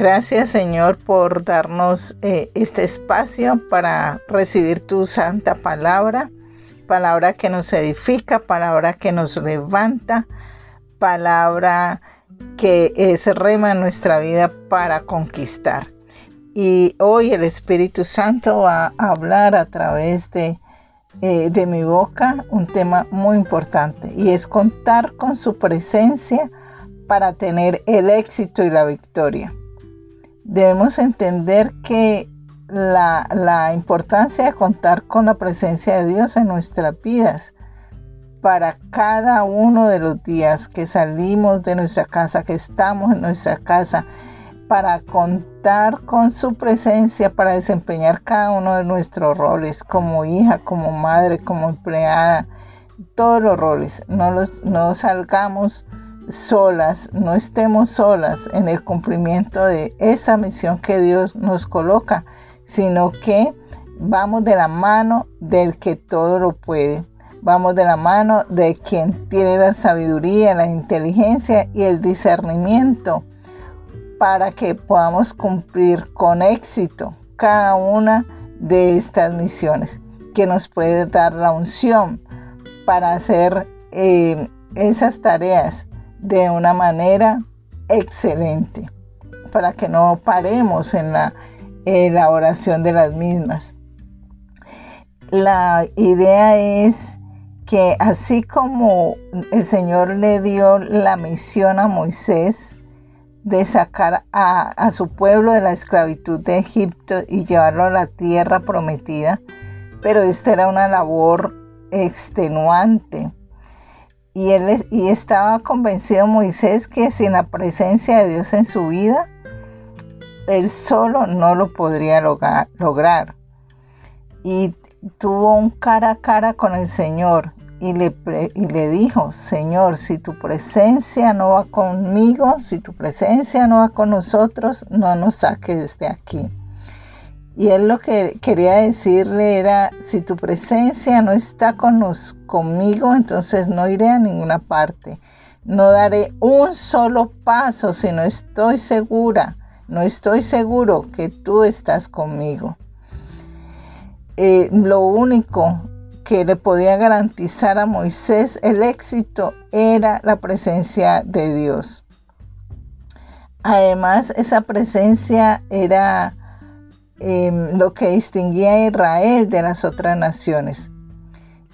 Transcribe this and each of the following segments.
Gracias Señor por darnos eh, este espacio para recibir tu santa palabra, palabra que nos edifica, palabra que nos levanta, palabra que es rema en nuestra vida para conquistar. Y hoy el Espíritu Santo va a hablar a través de, eh, de mi boca un tema muy importante y es contar con su presencia para tener el éxito y la victoria debemos entender que la, importancia de contar con la presencia de Dios en nuestras vidas para cada uno de los días que salimos de nuestra casa, que estamos en nuestra casa, para contar con su presencia, para desempeñar cada uno de nuestros roles como hija, como madre, como empleada, todos los roles. No, los, no salgamos solas, no estemos solas en el cumplimiento de esa misión que Dios nos coloca, sino que vamos de la mano del que todo lo puede. Vamos de la mano de quien tiene la sabiduría, la inteligencia y el discernimiento para que podamos cumplir con éxito cada una de estas misiones, que nos puede dar la unción para hacer eh, esas tareas de una manera excelente para que no paremos en la elaboración de las mismas. La idea es que así como el Señor le dio la misión a Moisés de sacar a, a, su pueblo de la esclavitud de Egipto y llevarlo a la tierra prometida, pero esta era una labor extenuante y, él, y estaba convencido Moisés que sin la presencia de Dios en su vida, él solo no lo podría lograr. Y tuvo un cara a cara con el Señor y le, y le dijo, Señor, si tu presencia no va conmigo, si tu presencia no va con nosotros, no nos saques de aquí. Y él lo que quería decirle era, si tu presencia no está con conmigo, entonces no iré a ninguna parte. No daré un solo paso si no estoy segura, no estoy seguro que tú estás conmigo. Eh, lo único que le podía garantizar a Moisés el éxito era la presencia de Dios. Además, esa presencia era Em, lo que distinguía a Israel de las otras naciones.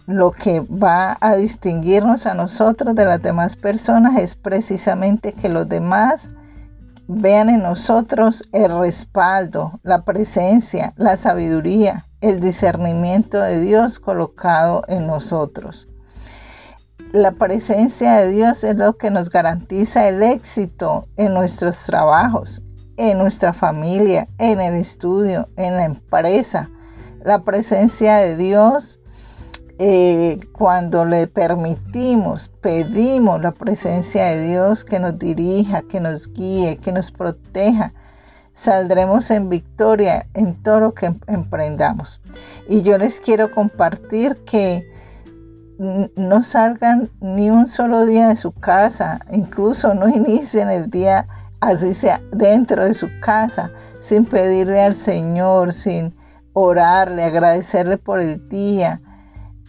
Lo que va a distinguirnos a nosotros de las demás personas es precisamente que los demás vean en nosotros el respaldo, la presencia, la sabiduría, el discernimiento de Dios colocado en nosotros. La presencia de Dios es lo que nos garantiza el éxito en nuestros trabajos, en nuestra familia, en el estudio, en la empresa. La presencia de Dios, eh, cuando le permitimos, pedimos la presencia de Dios que nos dirija, que nos guíe, que nos proteja, saldremos en victoria en todo lo que emprendamos. Y yo les quiero compartir que no salgan ni un solo día de su casa, incluso no inicien el día así sea dentro de su casa, sin pedirle al Señor, sin orarle, agradecerle por el día,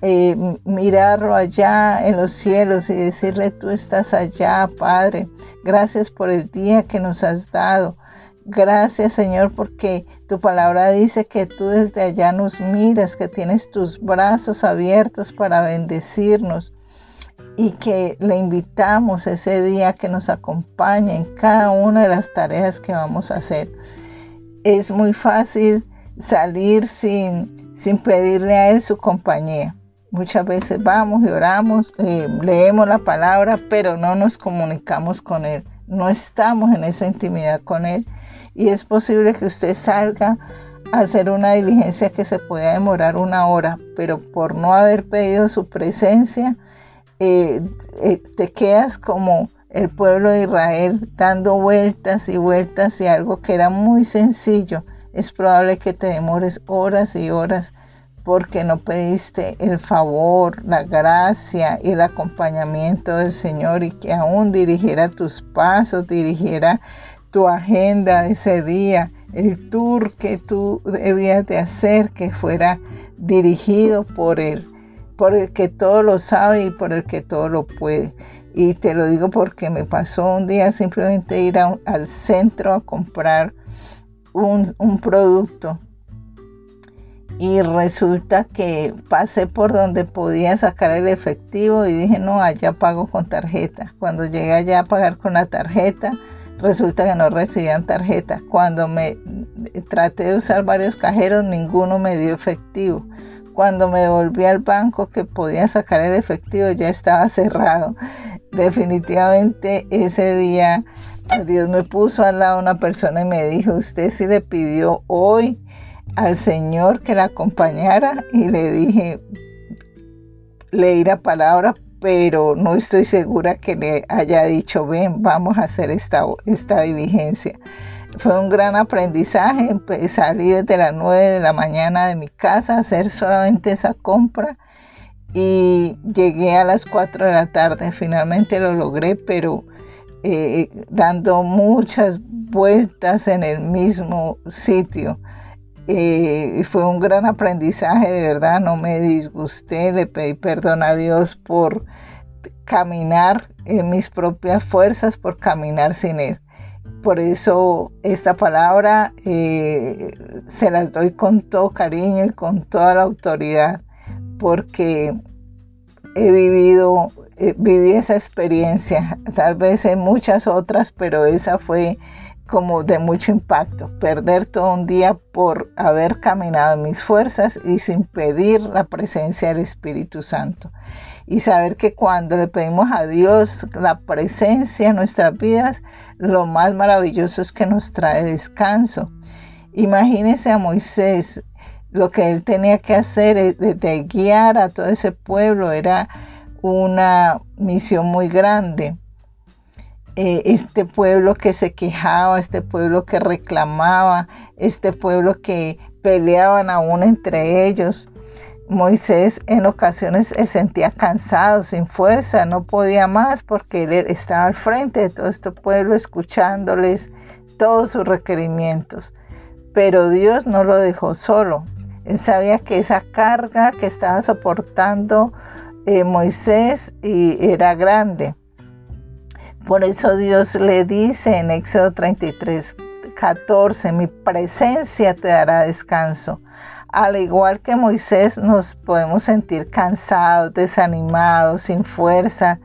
eh, mirarlo allá en los cielos y decirle, tú estás allá, Padre, gracias por el día que nos has dado. Gracias Señor porque tu palabra dice que tú desde allá nos miras, que tienes tus brazos abiertos para bendecirnos y que le invitamos ese día que nos acompañe en cada una de las tareas que vamos a hacer. Es muy fácil salir sin, sin pedirle a Él su compañía. Muchas veces vamos y oramos, eh, leemos la palabra, pero no nos comunicamos con Él. No estamos en esa intimidad con Él. Y es posible que usted salga a hacer una diligencia que se pueda demorar una hora, pero por no haber pedido su presencia, eh, eh, te quedas como el pueblo de Israel dando vueltas y vueltas y algo que era muy sencillo. Es probable que te demores horas y horas porque no pediste el favor, la gracia y el acompañamiento del Señor y que aún dirigiera tus pasos, dirigiera tu agenda ese día, el tour que tú debías de hacer, que fuera dirigido por Él, por el que todo lo sabe y por el que todo lo puede. Y te lo digo porque me pasó un día simplemente ir al centro a comprar un, un producto y resulta que pasé por donde podía sacar el efectivo y dije, no, allá pago con tarjeta. Cuando llegué allá a pagar con la tarjeta, resulta que no recibían tarjeta. Cuando me traté de usar varios cajeros, ninguno me dio efectivo. Cuando me volví al banco que podía sacar el efectivo, ya estaba cerrado. Definitivamente ese día Dios me puso al lado una persona y me dijo, usted sí le pidió hoy al Señor que la acompañara y le dije, leí la palabra, pero no estoy segura que le haya dicho, ven, vamos a hacer esta, esta diligencia. Fue un gran aprendizaje, salí desde las 9 de la mañana de mi casa a hacer solamente esa compra y llegué a las 4 de la tarde. Finalmente lo logré, pero eh, dando muchas vueltas en el mismo sitio. Eh, fue un gran aprendizaje, de verdad, no me disgusté, le pedí perdón a Dios por caminar en mis propias fuerzas, por caminar sin Él. Por eso esta palabra eh, se las doy con todo cariño y con toda la autoridad, porque he vivido, eh, viví esa experiencia, tal vez en muchas otras, pero esa fue como de mucho impacto, perder todo un día por haber caminado en mis fuerzas y sin pedir la presencia del Espíritu Santo. Y saber que cuando le pedimos a Dios la presencia en nuestras vidas, lo más maravilloso es que nos trae descanso. Imagínese a Moisés, lo que él tenía que hacer de guiar a todo ese pueblo era una misión muy grande eh, este pueblo que se quejaba, este pueblo que reclamaba, este pueblo que peleaban aún entre ellos. Moisés en ocasiones se sentía cansado, sin fuerza, no podía más porque él estaba al frente de todo este pueblo escuchándoles todos sus requerimientos. Pero Dios no lo dejó solo. Él sabía que esa carga que estaba soportando eh, Moisés era grande por eso Dios le dice en Éxodo 33, 14, mi presencia te dará descanso. Al igual que Moisés nos podemos sentir cansados, desanimados, sin fuerza.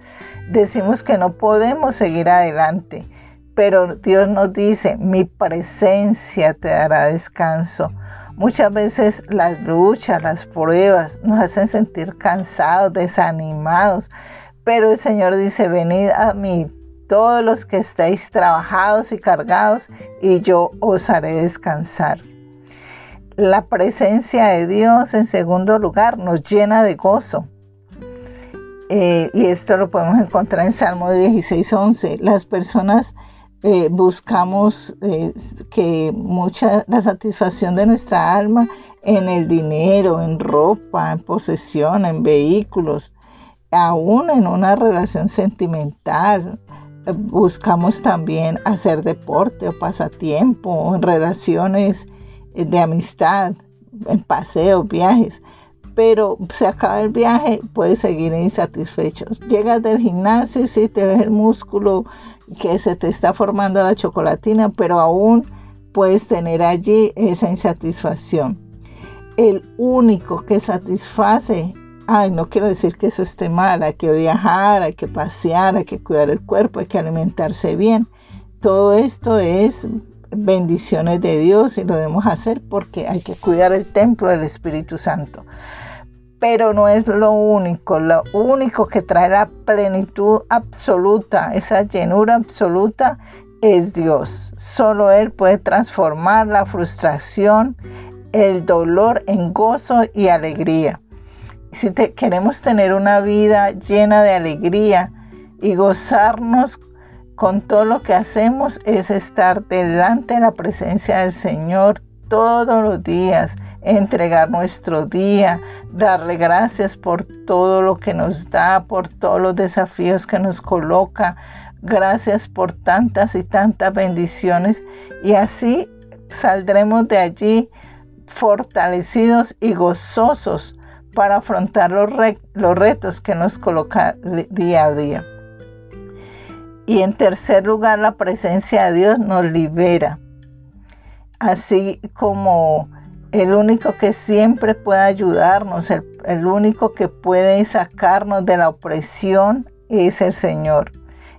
Decimos que no podemos seguir adelante, pero Dios nos dice, mi presencia te dará descanso. Muchas veces las luchas, las pruebas nos hacen sentir cansados, desanimados, pero el Señor dice, venid a mí todos los que estéis trabajados y cargados, y yo os haré descansar. La presencia de Dios, en segundo lugar, nos llena de gozo. Eh, y esto lo podemos encontrar en Salmo 16, 11. Las personas eh, buscamos eh, que mucha la satisfacción de nuestra alma en el dinero, en ropa, en posesión, en vehículos, aún en una relación sentimental, buscamos también hacer deporte o pasatiempo, en relaciones de amistad, en paseos, viajes. Pero se acaba el viaje, puedes seguir insatisfechos. Llegas del gimnasio y sí te ves el músculo que se te está formando la chocolatina, pero aún puedes tener allí esa insatisfacción. El único que satisface no quiero decir que eso esté mal, hay que viajar, hay que pasear, hay que cuidar el cuerpo, hay que alimentarse bien. Todo esto es bendiciones de Dios y lo debemos hacer porque hay que cuidar el templo del Espíritu Santo. Pero no es lo único, lo único que trae la plenitud absoluta, esa llenura absoluta, es Dios. Solo Él puede transformar la frustración, el dolor en gozo y alegría si queremos tener una vida llena de alegría y gozarnos con todo lo que hacemos, es estar delante de la presencia del Señor todos los días, entregar nuestro día, darle gracias por todo lo que nos da, por todos los desafíos que nos coloca, Gracias por tantas y tantas bendiciones y así saldremos de allí fortalecidos y gozosos para afrontar los, retos que nos coloca día a día. Y en tercer lugar, la presencia de Dios nos libera. Así como el único que siempre puede ayudarnos, el, el, único que puede sacarnos de la opresión es el Señor.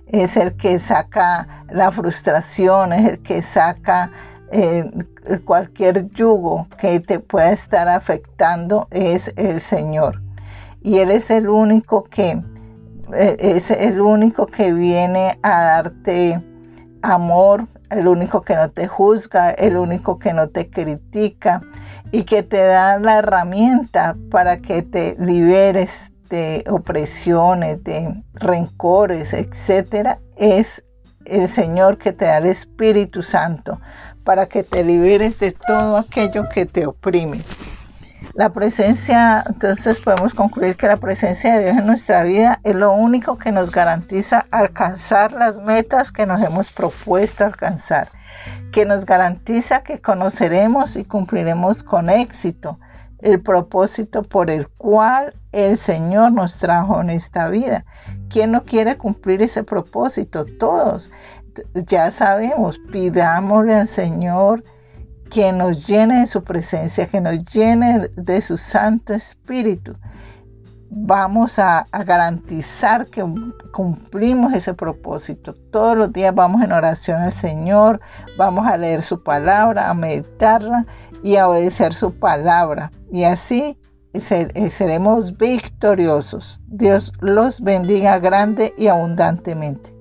Es el que saca la frustración, es el que saca eh, cualquier yugo que te pueda estar afectando, es el Señor. Y Él es el único que eh, es el único que viene a darte amor, el único que no te juzga, el único que no te critica y que te da la herramienta para que te liberes de opresiones, de rencores, etcétera, es el Señor que te da el Espíritu Santo para que te liberes de todo aquello que te oprime. La presencia, entonces podemos concluir que la presencia de Dios en nuestra vida es lo único que nos garantiza alcanzar las metas que nos hemos propuesto alcanzar, que nos garantiza que conoceremos y cumpliremos con éxito el propósito por el cual el Señor nos trajo en esta vida. ¿Quién no quiere cumplir ese propósito? Todos. Ya sabemos, pidámosle al Señor que nos llene de su presencia, que nos llene de su Santo Espíritu. Vamos a, garantizar que cumplimos ese propósito. Todos los días vamos en oración al Señor, vamos a leer su palabra, a meditarla y a obedecer su palabra. Y así seremos victoriosos. Dios los bendiga grande y abundantemente.